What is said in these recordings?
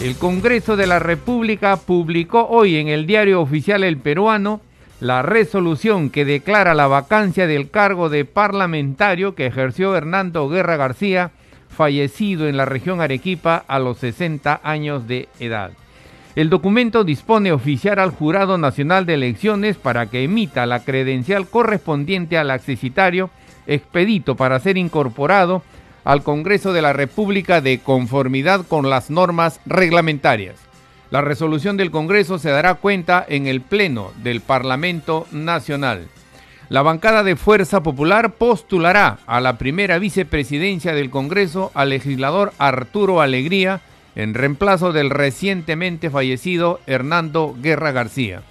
El Congreso de la República publicó hoy en el diario oficial El Peruano la resolución que declara la vacancia del cargo de parlamentario que ejerció Hernando Guerra García, fallecido en la región Arequipa a los 60 años de edad. El documento dispone oficiar al Jurado Nacional de Elecciones para que emita la credencial correspondiente al accesitario expedito para ser incorporado al Congreso de la República de conformidad con las normas reglamentarias. La resolución del Congreso se dará cuenta en el Pleno del Parlamento Nacional. La bancada de Fuerza Popular postulará a la primera vicepresidencia del Congreso al legislador Arturo Alegría, en reemplazo del recientemente fallecido Hernando Guerra García.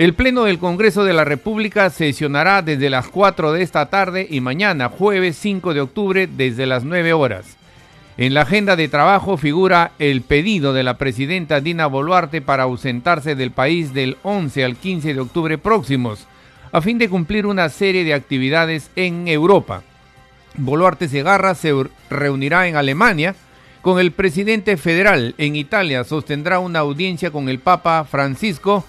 El Pleno del Congreso de la República sesionará desde las 4 de esta tarde y mañana, jueves 5 de octubre, desde las 9 horas. En la agenda de trabajo figura el pedido de la presidenta Dina Boluarte para ausentarse del país del 11 al 15 de octubre próximos, a fin de cumplir una serie de actividades en Europa. Boluarte Segarra se reunirá en Alemania, con el presidente federal en Italia sostendrá una audiencia con el Papa Francisco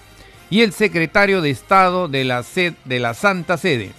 y el secretario de Estado de la, de la Santa Sede.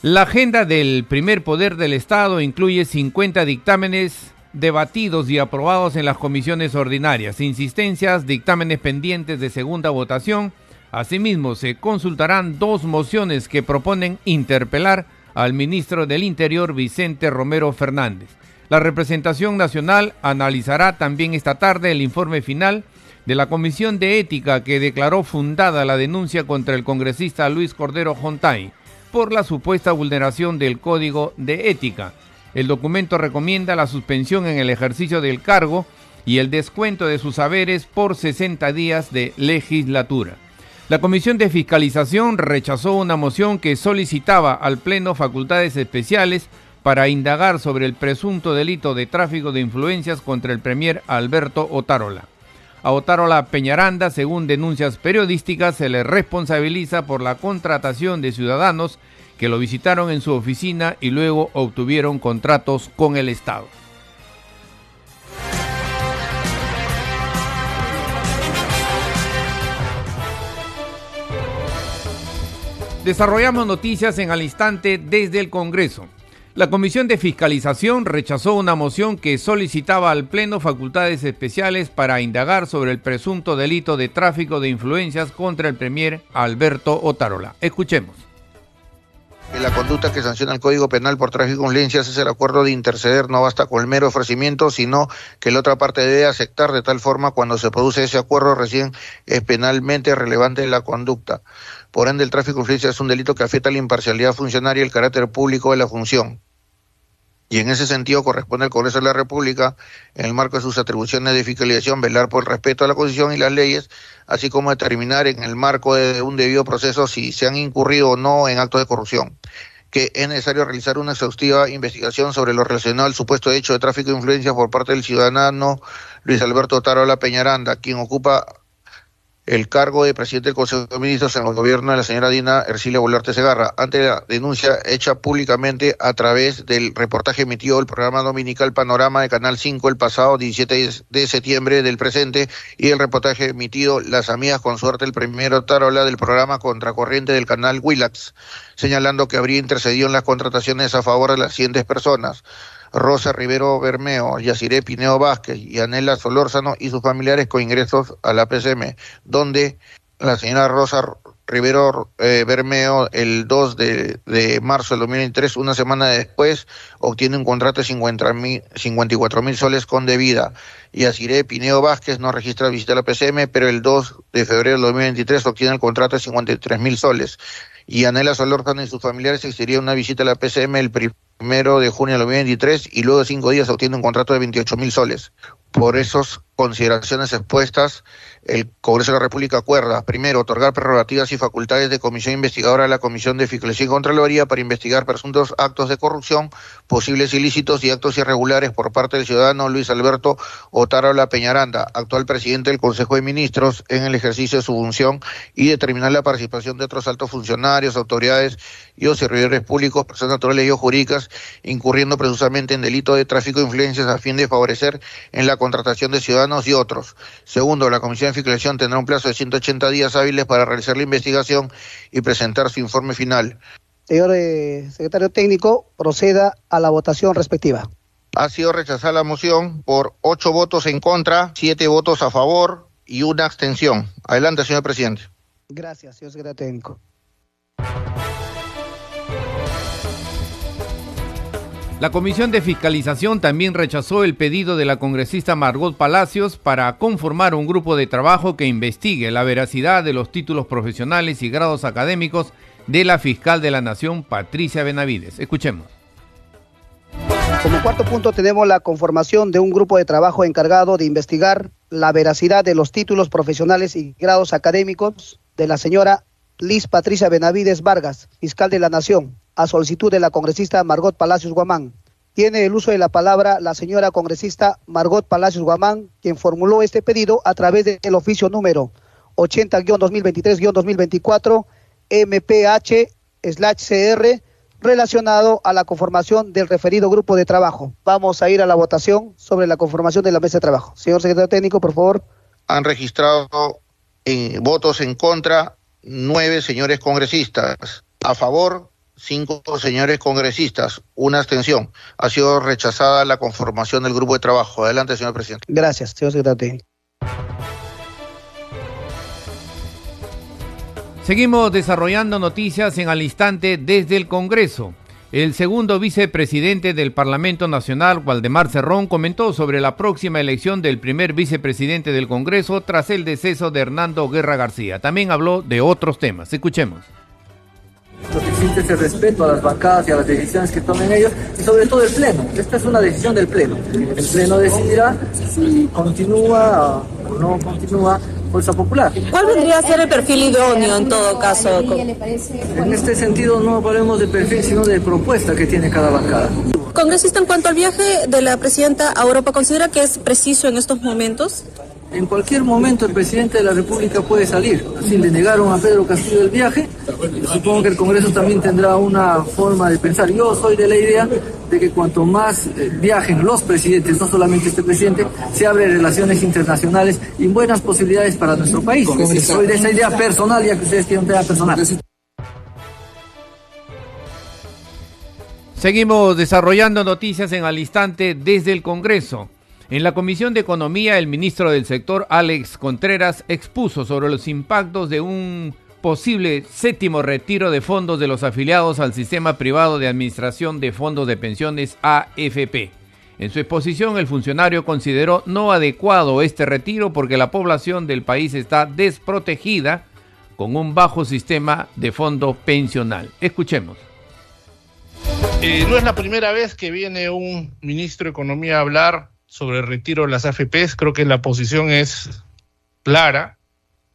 La agenda del primer poder del Estado incluye 50 dictámenes debatidos y aprobados en las comisiones ordinarias, insistencias, dictámenes pendientes de segunda votación. Asimismo, se consultarán dos mociones que proponen interpelar al ministro del Interior Vicente Romero Fernández. La representación nacional analizará también esta tarde el informe final de la Comisión de Ética que declaró fundada la denuncia contra el congresista Luis Cordero Jontay por la supuesta vulneración del Código de Ética. El documento recomienda la suspensión en el ejercicio del cargo y el descuento de sus haberes por 60 días de legislatura. La Comisión de Fiscalización rechazó una moción que solicitaba al Pleno facultades especiales para indagar sobre el presunto delito de tráfico de influencias contra el premier Alberto Otárola. A Otárola Peñaranda, según denuncias periodísticas, se le responsabiliza por la contratación de ciudadanos que lo visitaron en su oficina y luego obtuvieron contratos con el Estado. Desarrollamos noticias en al instante desde el Congreso. La Comisión de Fiscalización rechazó una moción que solicitaba al Pleno facultades especiales para indagar sobre el presunto delito de tráfico de influencias contra el Premier Alberto Otarola. Escuchemos. La conducta que sanciona el Código Penal por tráfico de influencias es el acuerdo de interceder, no basta con el mero ofrecimiento, sino que la otra parte debe aceptar de tal forma cuando se produce ese acuerdo recién es penalmente relevante la conducta. Por ende, el tráfico de influencia es un delito que afecta a la imparcialidad funcionaria y el carácter público de la función. Y en ese sentido corresponde al Congreso de la República, en el marco de sus atribuciones de fiscalización, velar por el respeto a la Constitución y las leyes, así como determinar en el marco de un debido proceso si se han incurrido o no en actos de corrupción que es necesario realizar una exhaustiva investigación sobre lo relacionado al supuesto hecho de tráfico de influencia por parte del ciudadano Luis Alberto Tarola Peñaranda, quien ocupa el cargo de presidente del Consejo de Ministros en el gobierno de la señora Dina Ercilia Boluarte Segarra, ante la denuncia hecha públicamente a través del reportaje emitido del programa dominical Panorama de Canal 5 el pasado 17 de septiembre del presente y el reportaje emitido Las Amigas con Suerte el primero tarola del programa Contracorriente del canal Willax, señalando que habría intercedido en las contrataciones a favor de las siguientes personas. Rosa Rivero Bermeo, Yaciré Pineo Vázquez y Anela Solórzano y sus familiares con ingresos a la PCM, donde la señora Rosa Rivero eh, Bermeo el 2 de, marzo del 2023, una semana después, obtiene un contrato de 54 mil soles con debida. Y Asiré Pineo Vázquez no registra visita a la PCM, pero el 2 de febrero del 2023 obtiene el contrato de 53 mil soles y Anela Solórzano y sus familiares exigirían una visita a la PCM el primero de junio de 2023 y luego de cinco días obtiene un contrato de 28 mil soles. Por esas consideraciones expuestas, el Congreso de la República acuerda, primero, otorgar prerrogativas y facultades de comisión investigadora a la Comisión de Fiscalización y Contraloría para investigar presuntos actos de corrupción, posibles ilícitos y actos irregulares por parte del ciudadano Luis Alberto Otárola Peñaranda, actual presidente del Consejo de Ministros, en el ejercicio de su función y determinar la participación de otros altos funcionarios, autoridades y o servidores públicos, personas naturales y o jurídicas, incurriendo presusamente en delito de tráfico de influencias a fin de favorecer en la contratación de ciudadanos y otros. Segundo, la Comisión de Fiscalización tendrá un plazo de 180 días hábiles para realizar la investigación y presentar su informe final. Señor eh, secretario técnico, proceda a la votación respectiva. Ha sido rechazada la moción por ocho votos en contra, siete votos a favor y una abstención. Adelante, señor presidente. Gracias, señor secretario técnico. La Comisión de Fiscalización también rechazó el pedido de la congresista Margot Palacios para conformar un grupo de trabajo que investigue la veracidad de los títulos profesionales y grados académicos de la fiscal de la Nación, Patricia Benavides. Escuchemos. Como cuarto punto tenemos la conformación de un grupo de trabajo encargado de investigar la veracidad de los títulos profesionales y grados académicos de la señora Liz Patricia Benavides Vargas, fiscal de la Nación, a solicitud de la congresista Margot Palacios Guamán. Tiene el uso de la palabra la señora congresista Margot Palacios Guamán, quien formuló este pedido a través del oficio número 80-2023-2024 MPH-CR relacionado a la conformación del referido grupo de trabajo. Vamos a ir a la votación sobre la conformación de la mesa de trabajo. Señor secretario técnico, por favor. Han registrado eh, votos en contra nueve señores congresistas. A favor, cinco señores congresistas, una abstención. Ha sido rechazada la conformación del grupo de trabajo. Adelante, señor presidente. Gracias, señor secretario. Seguimos desarrollando noticias en al instante desde el Congreso. El segundo vicepresidente del Parlamento Nacional, Waldemar Cerrón, comentó sobre la próxima elección del primer vicepresidente del Congreso tras el deceso de Hernando Guerra García. También habló de otros temas. Escuchemos. Lo que existe es el respeto a las bancadas y a las decisiones que tomen ellos y sobre todo el Pleno. Esta es una decisión del Pleno. El Pleno decidirá si continúa o no continúa Fuerza Popular. ¿Cuál vendría a ser el perfil idóneo en todo caso? En este sentido no hablemos de perfil, sino de propuesta que tiene cada bancada. Congresista, en cuanto al viaje de la presidenta a Europa, ¿considera que es preciso en estos momentos? En cualquier momento el presidente de la República puede salir. Así le negaron a Pedro Castillo el viaje. Supongo que el Congreso también tendrá una forma de pensar. Yo soy de la idea de que cuanto más eh, viajen los presidentes, no solamente este presidente, se abren relaciones internacionales y buenas posibilidades para nuestro país. Soy de esa idea personal, ya que ustedes tienen una idea personal. Seguimos desarrollando noticias en al instante desde el Congreso. En la Comisión de Economía, el ministro del sector, Alex Contreras, expuso sobre los impactos de un posible séptimo retiro de fondos de los afiliados al sistema privado de administración de fondos de pensiones AFP. En su exposición, el funcionario consideró no adecuado este retiro porque la población del país está desprotegida con un bajo sistema de fondo pensional. Escuchemos. Eh, no es la primera vez que viene un ministro de Economía a hablar sobre el retiro de las AFPs, creo que la posición es clara.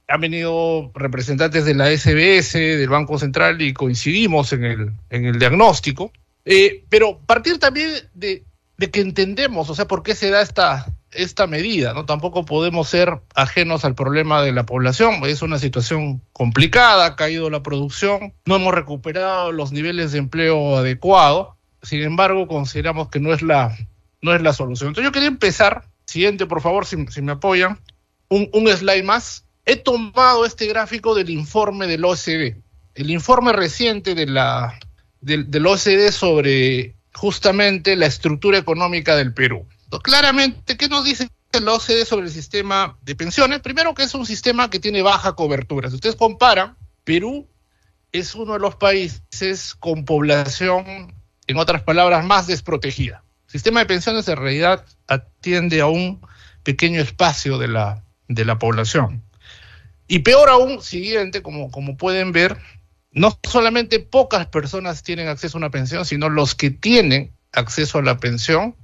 Han venido representantes de la SBS, del Banco Central y coincidimos en el, en el diagnóstico. Eh, pero partir también de, de, que entendemos, o sea, por qué se da esta, esta medida, ¿no? Tampoco podemos ser ajenos al problema de la población. Es una situación complicada, ha caído la producción, no hemos recuperado los niveles de empleo adecuados. Sin embargo, consideramos que no es la no es la solución. Entonces yo quería empezar, siguiente por favor, si, me apoyan, un, slide más. He tomado este gráfico del informe del OCDE, el informe reciente de la, del, del OCDE sobre justamente la estructura económica del Perú. Claramente, ¿qué nos dice el OCDE sobre el sistema de pensiones? Primero que es un sistema que tiene baja cobertura. Si ustedes comparan, Perú es uno de los países con población, en otras palabras, más desprotegida sistema de pensiones en realidad atiende a un pequeño espacio de la, de la población. Y peor aún, siguiente, como, como pueden ver, no solamente pocas personas tienen acceso a una pensión, sino los que tienen acceso a la pensión,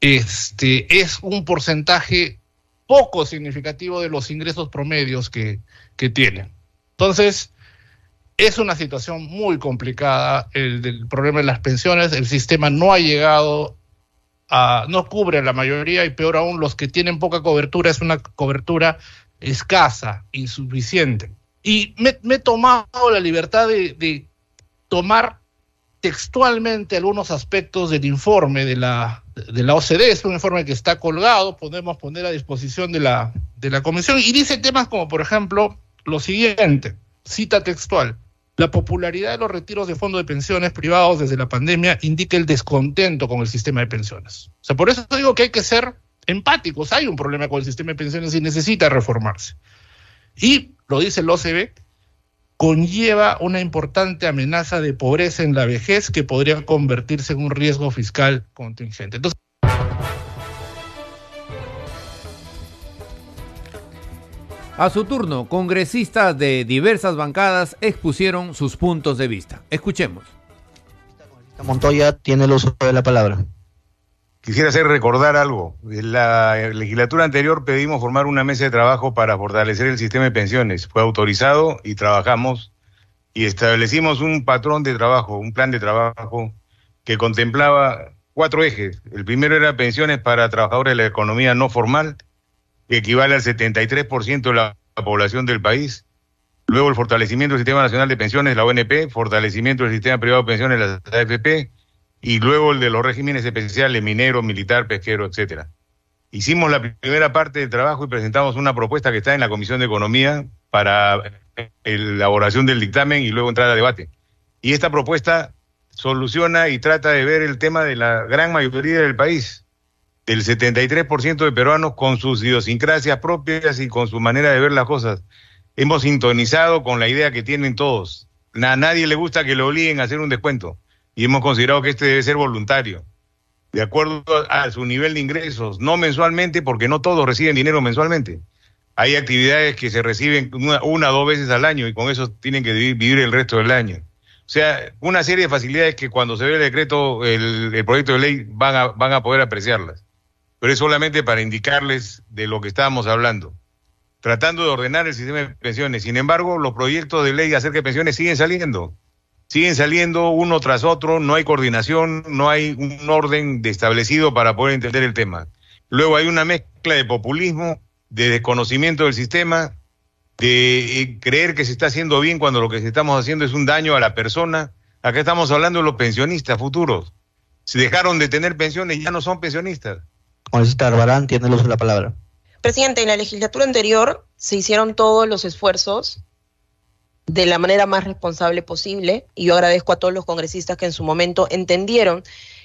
este, es un porcentaje poco significativo de los ingresos promedios que, que tienen. Entonces, es una situación muy complicada el del problema de las pensiones. El sistema no ha llegado a, no cubre a la mayoría y peor aún los que tienen poca cobertura es una cobertura escasa, insuficiente. Y me, he tomado la libertad de, de, tomar textualmente algunos aspectos del informe de la, de la OCDE, es un informe que está colgado, podemos poner a disposición de la, de la comisión, y dice temas como, por ejemplo, lo siguiente, cita textual. La popularidad de los retiros de fondos de pensiones privados desde la pandemia indica el descontento con el sistema de pensiones. O sea, por eso digo que hay que ser empáticos. Hay un problema con el sistema de pensiones y necesita reformarse. Y, lo dice el OCB, conlleva una importante amenaza de pobreza en la vejez que podría convertirse en un riesgo fiscal contingente. Entonces, A su turno, congresistas de diversas bancadas expusieron sus puntos de vista. Escuchemos. Montoya tiene el uso de la palabra. Quisiera hacer recordar algo. En la legislatura anterior pedimos formar una mesa de trabajo para fortalecer el sistema de pensiones. Fue autorizado y trabajamos y establecimos un patrón de trabajo, un plan de trabajo que contemplaba cuatro ejes. El primero era pensiones para trabajadores de la economía no formal, equivale al 73% de la población del país. Luego el fortalecimiento del Sistema Nacional de Pensiones, la ONP, fortalecimiento del Sistema Privado de Pensiones, la AFP, y luego el de los regímenes especiales, minero, militar, pesquero, etcétera. Hicimos la primera parte del trabajo y presentamos una propuesta que está en la Comisión de Economía para elaboración del dictamen y luego entrar a debate. Y esta propuesta soluciona y trata de ver el tema de la gran mayoría del país, del 73% de peruanos con sus idiosincrasias propias y con su manera de ver las cosas. Hemos sintonizado con la idea que tienen todos. A nadie le gusta que le obliguen a hacer un descuento y hemos considerado que este debe ser voluntario, de acuerdo a su nivel de ingresos, no mensualmente, porque no todos reciben dinero mensualmente. Hay actividades que se reciben una, o dos veces al año y con eso tienen que vivir, el resto del año. O sea, una serie de facilidades que cuando se ve el decreto, el, el proyecto de ley, van a, van a poder apreciarlas pero es solamente para indicarles de lo que estábamos hablando, tratando de ordenar el sistema de pensiones. Sin embargo, los proyectos de ley acerca de pensiones siguen saliendo, siguen saliendo uno tras otro, no hay coordinación, no hay un orden establecido para poder entender el tema. Luego hay una mezcla de populismo, de desconocimiento del sistema, de eh, creer que se está haciendo bien cuando lo que estamos haciendo es un daño a la persona. Acá estamos hablando de los pensionistas futuros. Si dejaron de tener pensiones, ya no son pensionistas. Congresista Arbarán tiene el uso de la palabra. Presidente, en la legislatura anterior se hicieron todos los esfuerzos de la manera más responsable posible y yo agradezco a todos los congresistas que en su momento entendieron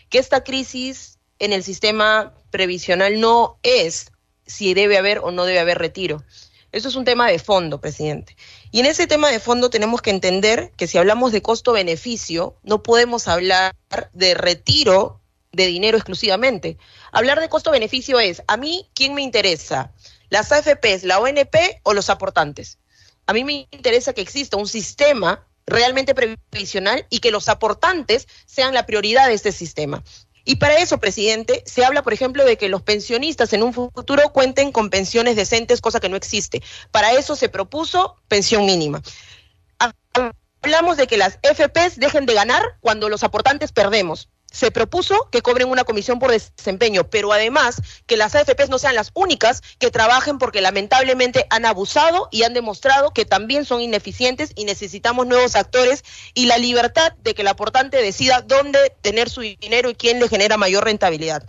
que esta crisis en el sistema previsional no es si debe haber o no debe haber retiro. Eso es un tema de fondo, presidente. Y en ese tema de fondo tenemos que entender que si hablamos de costo-beneficio, no podemos hablar de retiro de dinero exclusivamente. Hablar de costo-beneficio es, a mí, ¿quién me interesa? ¿Las AFPs, la ONP o los aportantes? A mí me interesa que exista un sistema realmente previsional y que los aportantes sean la prioridad de este sistema. Y para eso, presidente, se habla, por ejemplo, de que los pensionistas en un futuro cuenten con pensiones decentes, cosa que no existe. Para eso se propuso pensión mínima. Hablamos de que las FPs dejen de ganar cuando los aportantes perdemos se propuso que cobren una comisión por desempeño, pero además que las AFPs no sean las únicas que trabajen porque lamentablemente han abusado y han demostrado que también son ineficientes y necesitamos nuevos actores y la libertad de que el aportante decida dónde tener su dinero y quién le genera mayor rentabilidad.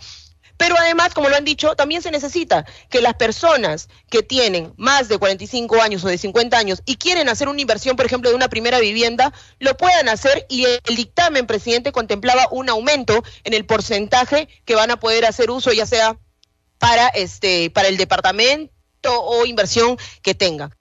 Pero además, como lo han dicho, también se necesita que las personas que tienen más de 45 años o de 50 años y quieren hacer una inversión, por ejemplo, de una primera vivienda, lo puedan hacer y el dictamen, presidente, contemplaba un aumento en el porcentaje que van a poder hacer uso, ya sea para este para el departamento o inversión que tengan.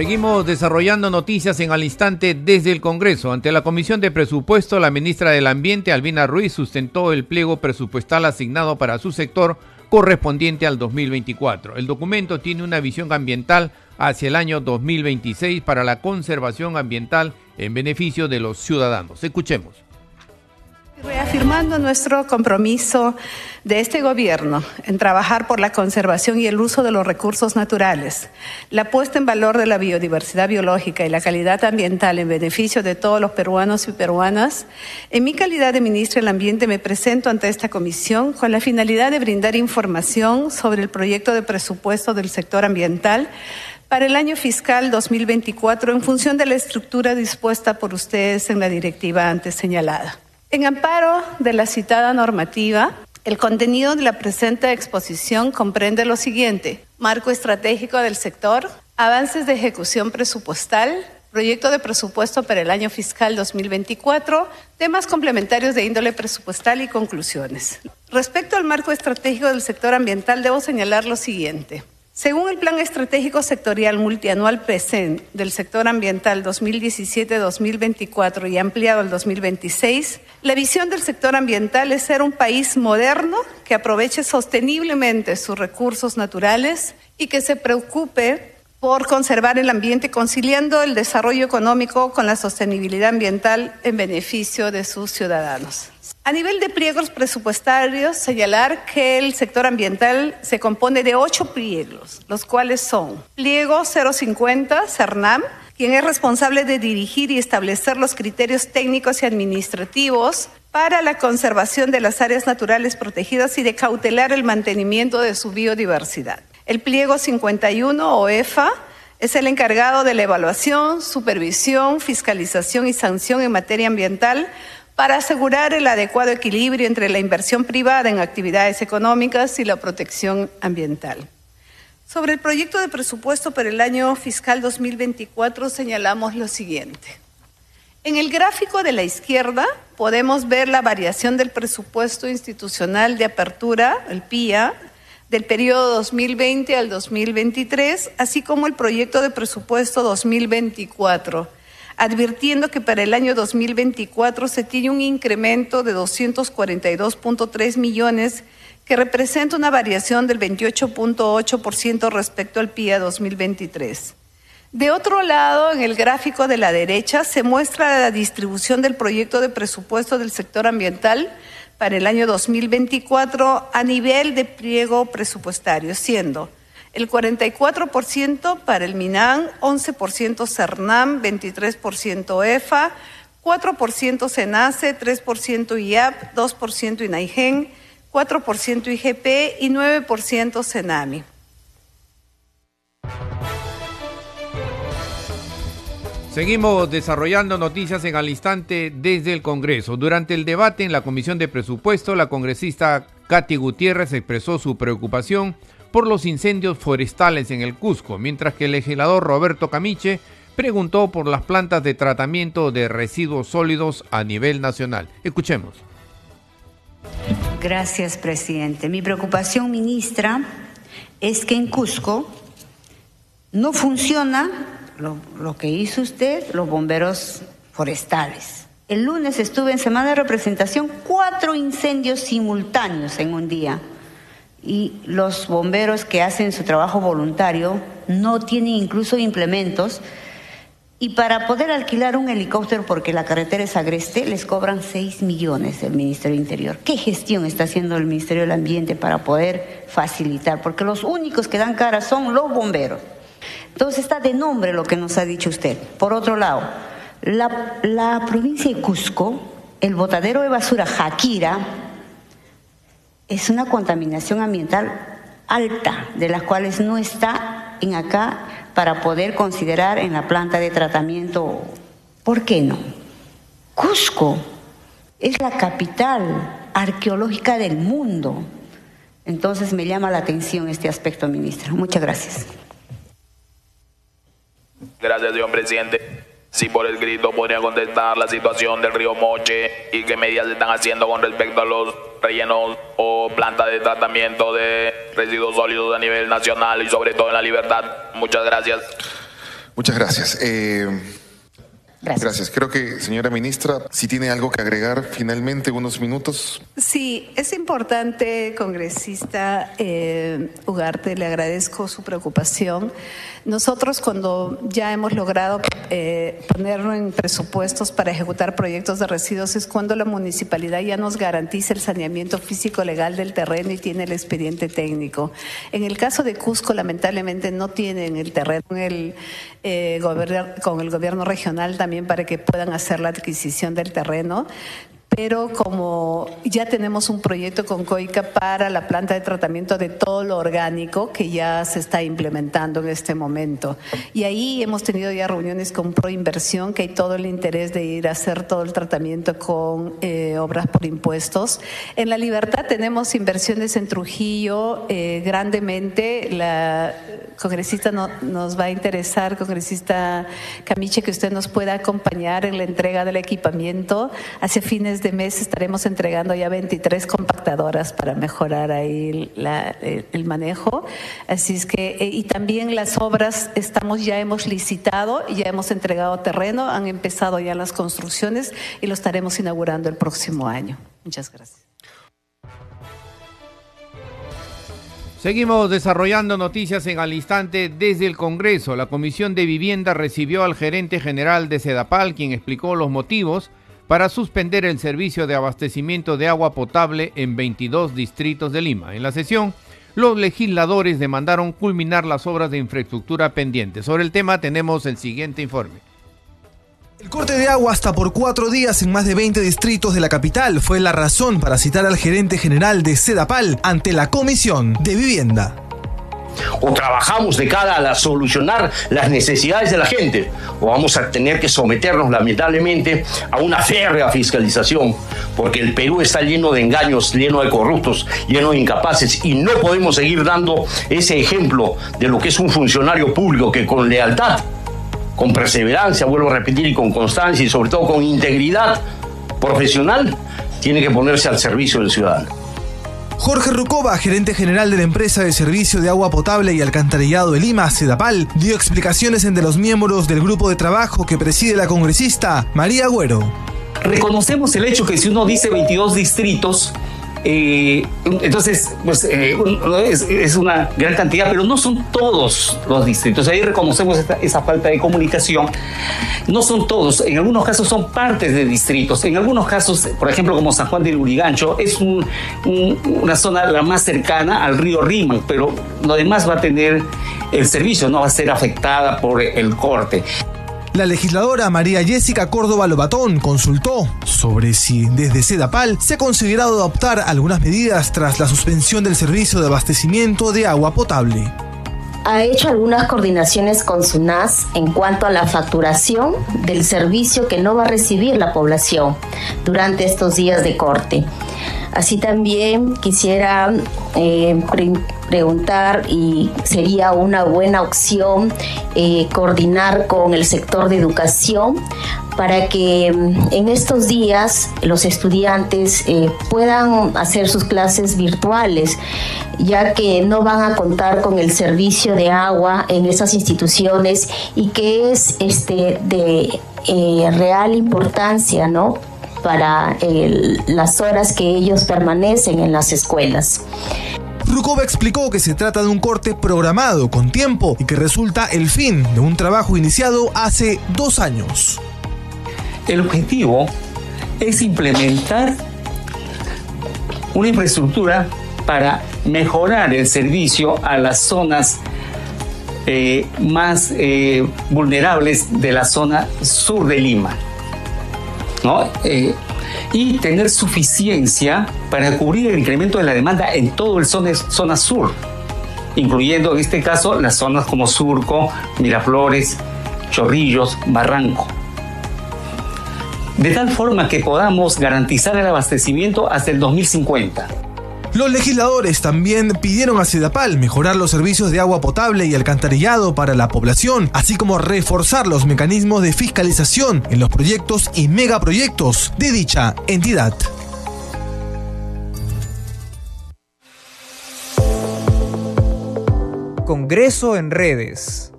Seguimos desarrollando noticias en al instante desde el Congreso. Ante la Comisión de Presupuesto, la ministra del Ambiente, Albina Ruiz, sustentó el pliego presupuestal asignado para su sector correspondiente al 2024. El documento tiene una visión ambiental hacia el año 2026 para la conservación ambiental en beneficio de los ciudadanos. Escuchemos. Reafirmando nuestro compromiso de este gobierno en trabajar por la conservación y el uso de los recursos naturales, la puesta en valor de la biodiversidad biológica y la calidad ambiental en beneficio de todos los peruanos y peruanas, en mi calidad de ministra del Ambiente me presento ante esta comisión con la finalidad de brindar información sobre el proyecto de presupuesto del sector ambiental para el año fiscal 2024 en función de la estructura dispuesta por ustedes en la directiva antes señalada. En amparo de la citada normativa, el contenido de la presente exposición comprende lo siguiente. Marco estratégico del sector, avances de ejecución presupuestal, proyecto de presupuesto para el año fiscal 2024, temas complementarios de índole presupuestal y conclusiones. Respecto al marco estratégico del sector ambiental, debo señalar lo siguiente. Según el Plan Estratégico Sectorial Multianual PESEN del sector ambiental 2017-2024 y ampliado al 2026, la visión del sector ambiental es ser un país moderno que aproveche sosteniblemente sus recursos naturales y que se preocupe por conservar el ambiente conciliando el desarrollo económico con la sostenibilidad ambiental en beneficio de sus ciudadanos. A nivel de pliegos presupuestarios, señalar que el sector ambiental se compone de ocho pliegos, los cuales son pliego 050, CERNAM, quien es responsable de dirigir y establecer los criterios técnicos y administrativos para la conservación de las áreas naturales protegidas y de cautelar el mantenimiento de su biodiversidad. El pliego 51 o EFA es el encargado de la evaluación, supervisión, fiscalización y sanción en materia ambiental para asegurar el adecuado equilibrio entre la inversión privada en actividades económicas y la protección ambiental. Sobre el proyecto de presupuesto para el año fiscal 2024 señalamos lo siguiente. En el gráfico de la izquierda podemos ver la variación del presupuesto institucional de apertura, el PIA, del periodo 2020 al 2023, así como el proyecto de presupuesto 2024 advirtiendo que para el año 2024 se tiene un incremento de 242.3 millones que representa una variación del 28.8% respecto al PIA 2023. De otro lado, en el gráfico de la derecha se muestra la distribución del proyecto de presupuesto del sector ambiental para el año 2024 a nivel de pliego presupuestario, siendo el 44% para el MINAN, 11% CERNAM, 23% EFA, 4% SENACE, 3% IAP, 2% INAIGEN, 4% IGP y 9% CENAMI. Seguimos desarrollando noticias en al instante desde el Congreso. Durante el debate en la Comisión de Presupuesto, la congresista Katy Gutiérrez expresó su preocupación por los incendios forestales en el Cusco, mientras que el legislador Roberto Camiche preguntó por las plantas de tratamiento de residuos sólidos a nivel nacional. Escuchemos. Gracias, presidente. Mi preocupación, ministra, es que en Cusco no funciona lo, que hizo usted, los bomberos forestales. El lunes estuve en semana de representación, cuatro incendios simultáneos en un día y los bomberos que hacen su trabajo voluntario no tienen incluso implementos y para poder alquilar un helicóptero porque la carretera es agreste les cobran 6 millones el Ministerio del Interior. ¿Qué gestión está haciendo el Ministerio del Ambiente para poder facilitar? Porque los únicos que dan cara son los bomberos. Entonces está de nombre lo que nos ha dicho usted. Por otro lado, la, provincia de Cusco, el botadero de basura Jaquira, es una contaminación ambiental alta, de las cuales no está en acá para poder considerar en la planta de tratamiento. ¿Por qué no? Cusco es la capital arqueológica del mundo. Entonces me llama la atención este aspecto, ministra. Muchas gracias. Gracias, señor presidente. Si por escrito podría contestar la situación del río Moche y qué medidas se están haciendo con respecto a los rellenos o plantas de tratamiento de residuos sólidos a nivel nacional y sobre todo en la libertad. Muchas gracias. Muchas gracias. Eh, Gracias. Gracias. Creo que, señora ministra, si tiene algo que agregar finalmente, unos minutos. Sí, es importante, congresista eh, Ugarte, le agradezco su preocupación. Nosotros cuando ya hemos logrado eh, ponerlo en presupuestos para ejecutar proyectos de residuos es cuando la municipalidad ya nos garantiza el saneamiento físico legal del terreno y tiene el expediente técnico. En el caso de Cusco, lamentablemente no tienen el terreno el, eh, con el gobierno regional también para que puedan hacer la adquisición del terreno pero como ya tenemos un proyecto con COICA para la planta de tratamiento de todo lo orgánico que ya se está implementando en este momento. Y ahí hemos tenido ya reuniones con Proinversión, que hay todo el interés de ir a hacer todo el tratamiento con eh, obras por impuestos. En La Libertad tenemos inversiones en Trujillo eh, grandemente. La congresista no, nos va a interesar, congresista Camiche, que usted nos pueda acompañar en la entrega del equipamiento hacia fines de mes estaremos entregando ya 23 compactadoras para mejorar ahí el, manejo. Así es que, eh, y también las obras, estamos ya hemos licitado, ya hemos entregado terreno, han empezado ya las construcciones y lo estaremos inaugurando el próximo año. Muchas gracias. Seguimos desarrollando noticias en al instante desde el Congreso. La Comisión de Vivienda recibió al gerente general de Sedapal, quien explicó los motivos para suspender el servicio de abastecimiento de agua potable en 22 distritos de Lima. En la sesión, los legisladores demandaron culminar las obras de infraestructura pendientes. Sobre el tema tenemos el siguiente informe. El corte de agua hasta por cuatro días en más de 20 distritos de la capital fue la razón para citar al gerente general de Sedapal ante la Comisión de Vivienda o trabajamos de cara a solucionar las necesidades de la gente, o vamos a tener que someternos lamentablemente a una férrea fiscalización, porque el Perú está lleno de engaños, lleno de corruptos, lleno de incapaces, y no podemos seguir dando ese ejemplo de lo que es un funcionario público que con lealtad, con perseverancia, vuelvo a repetir, y con constancia, y sobre todo con integridad profesional, tiene que ponerse al servicio del ciudadano. Jorge Rucova, gerente general de la empresa de servicio de agua potable y alcantarillado de Lima, Sedapal, dio explicaciones entre los miembros del grupo de trabajo que preside la congresista María Agüero. Reconocemos el hecho que si uno dice 22 distritos, eh, entonces, pues eh, es, una gran cantidad, pero no son todos los distritos. Ahí reconocemos esa falta de comunicación. No son todos, en algunos casos son partes de distritos. En algunos casos, por ejemplo, como San Juan del Urigancho, es una zona la más cercana al río Rima, pero lo demás va a tener el servicio, no va a ser afectada por el corte. La legisladora María Jessica Córdoba Lobatón consultó sobre si desde Sedapal se ha considerado adoptar algunas medidas tras la suspensión del servicio de abastecimiento de agua potable ha hecho algunas coordinaciones con SUNAS en cuanto a la facturación del servicio que no va a recibir la población durante estos días de corte. Así también quisiera eh, preguntar y sería una buena opción eh, coordinar con el sector de educación para que mm, en estos días los estudiantes eh, puedan hacer sus clases virtuales, ya que no van a contar con el servicio de agua en esas instituciones y que es este de real importancia, ¿no? Para las horas que ellos permanecen en las escuelas. Rukova explicó que se trata de un corte programado con tiempo y que resulta el fin de un trabajo iniciado hace dos años. El objetivo es implementar una infraestructura para mejorar el servicio a las zonas eh, más eh, vulnerables de la zona sur de Lima. ¿No? Eh, y tener suficiencia para cubrir el incremento de la demanda en todo el zona, zona sur, incluyendo en este caso las zonas como Surco, Miraflores, Chorrillos, Barranco. De tal forma que podamos garantizar el abastecimiento hasta el 2050. Los legisladores también pidieron a Sedapal mejorar los servicios de agua potable y alcantarillado para la población, así como reforzar los mecanismos de fiscalización en los proyectos y megaproyectos de dicha entidad. Congreso en redes.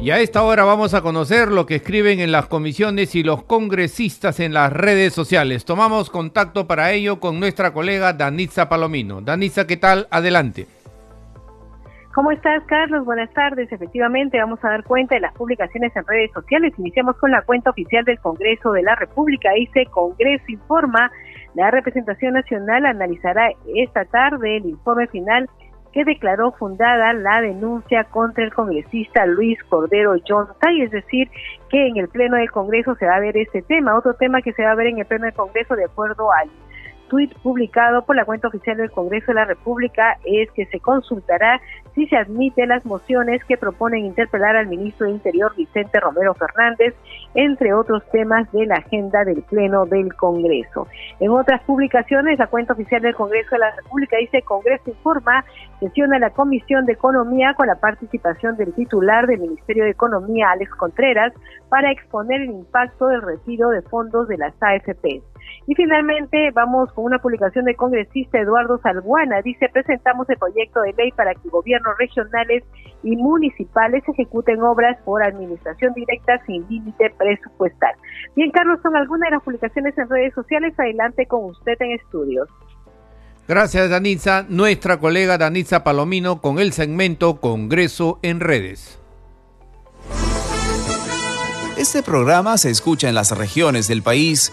Y a esta hora vamos a conocer lo que escriben en las comisiones y los congresistas en las redes sociales. Tomamos contacto para ello con nuestra colega Danitza Palomino. Danitza, ¿qué tal? Adelante. ¿Cómo estás, Carlos? Buenas tardes. Efectivamente, vamos a dar cuenta de las publicaciones en redes sociales. Iniciamos con la cuenta oficial del Congreso de la República. Dice, Congreso informa, la representación nacional analizará esta tarde el informe final que declaró fundada la denuncia contra el congresista Luis Cordero Tay, es decir, que en el Pleno del Congreso se va a ver este tema. Otro tema que se va a ver en el Pleno del Congreso, de acuerdo al tuit publicado por la cuenta oficial del Congreso de la República es que se consultará si se admite las mociones que proponen interpelar al ministro de Interior Vicente Romero Fernández, entre otros temas de la agenda del Pleno del Congreso. En otras publicaciones, la cuenta oficial del Congreso de la República dice Congreso informa, sesiona la Comisión de Economía con la participación del titular del Ministerio de Economía, Alex Contreras, para exponer el impacto del retiro de fondos de las AFP. Y finalmente vamos con una publicación del congresista Eduardo Salguana. Dice, presentamos el proyecto de ley para que gobiernos regionales y municipales ejecuten obras por administración directa sin límite presupuestal. Bien, Carlos, son algunas de las publicaciones en redes sociales. Adelante con usted en estudios. Gracias, Danitza. Nuestra colega Danitza Palomino con el segmento Congreso en redes. Este programa se escucha en las regiones del país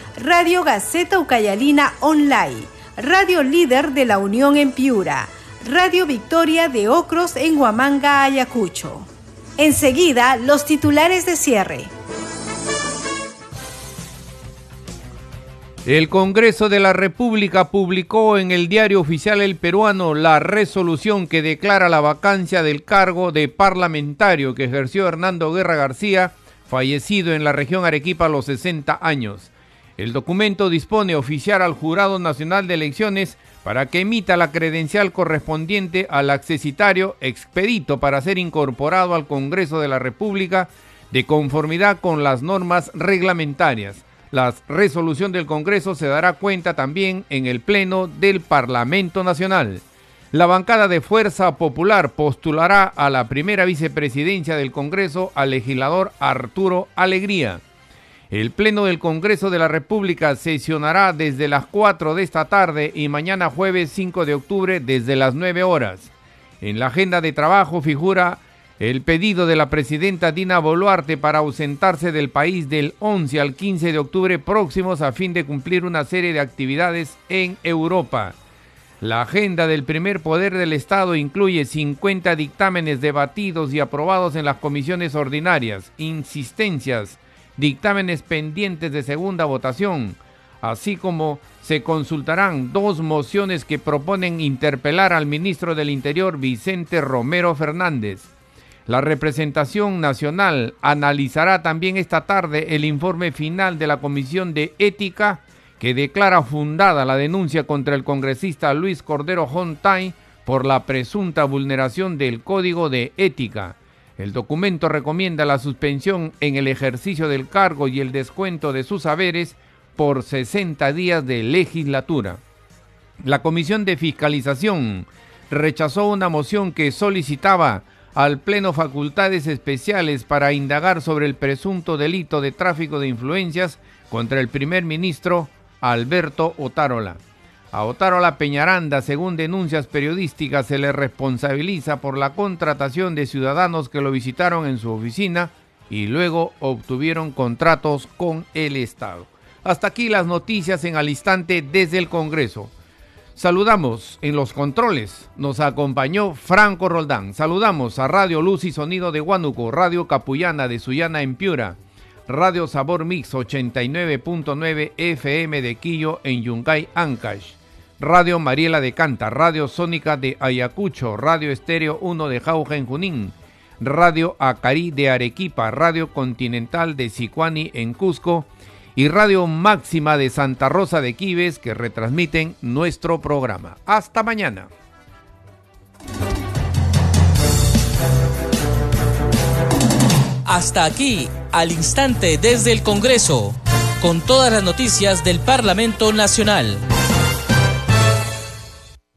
Radio Gaceta Ucayalina Online, Radio Líder de la Unión en Piura, Radio Victoria de Ocros en Huamanga, Ayacucho. Enseguida, los titulares de cierre. El Congreso de la República publicó en el diario oficial El Peruano la resolución que declara la vacancia del cargo de parlamentario que ejerció Hernando Guerra García, fallecido en la región Arequipa a los 60 años. El documento dispone oficiar al Jurado Nacional de Elecciones para que emita la credencial correspondiente al accesitario expedito para ser incorporado al Congreso de la República de conformidad con las normas reglamentarias. La resolución del Congreso se dará cuenta también en el Pleno del Parlamento Nacional. La bancada de Fuerza Popular postulará a la primera vicepresidencia del Congreso al legislador Arturo Alegría. El Pleno del Congreso de la República sesionará desde las 4 de esta tarde y mañana jueves 5 de octubre desde las 9 horas. En la agenda de trabajo figura el pedido de la presidenta Dina Boluarte para ausentarse del país del 11 al 15 de octubre próximos a fin de cumplir una serie de actividades en Europa. La agenda del primer poder del Estado incluye 50 dictámenes debatidos y aprobados en las comisiones ordinarias, insistencias, dictámenes pendientes de segunda votación, así como se consultarán dos mociones que proponen interpelar al ministro del Interior Vicente Romero Fernández. La representación nacional analizará también esta tarde el informe final de la Comisión de Ética que declara fundada la denuncia contra el congresista Luis Cordero Hontay por la presunta vulneración del Código de Ética. El documento recomienda la suspensión en el ejercicio del cargo y el descuento de sus haberes por 60 días de legislatura. La Comisión de Fiscalización rechazó una moción que solicitaba al Pleno facultades especiales para indagar sobre el presunto delito de tráfico de influencias contra el primer ministro Alberto Otárola. A Otárola Peñaranda, según denuncias periodísticas, se le responsabiliza por la contratación de ciudadanos que lo visitaron en su oficina y luego obtuvieron contratos con el Estado. Hasta aquí las noticias en al instante desde el Congreso. Saludamos en los controles. Nos acompañó Franco Roldán. Saludamos a Radio Luz y Sonido de Huánuco, Radio Capullana de Sullana en Piura, Radio Sabor Mix 89.9 FM de Quillo en Yungay, Ancash. Radio Mariela de Canta, Radio Sónica de Ayacucho, Radio Estéreo 1 de Jauja en Junín, Radio Acari de Arequipa, Radio Continental de Sicuani en Cusco y Radio Máxima de Santa Rosa de Quives que retransmiten nuestro programa. Hasta mañana. Hasta aquí, al instante desde el Congreso, con todas las noticias del Parlamento Nacional.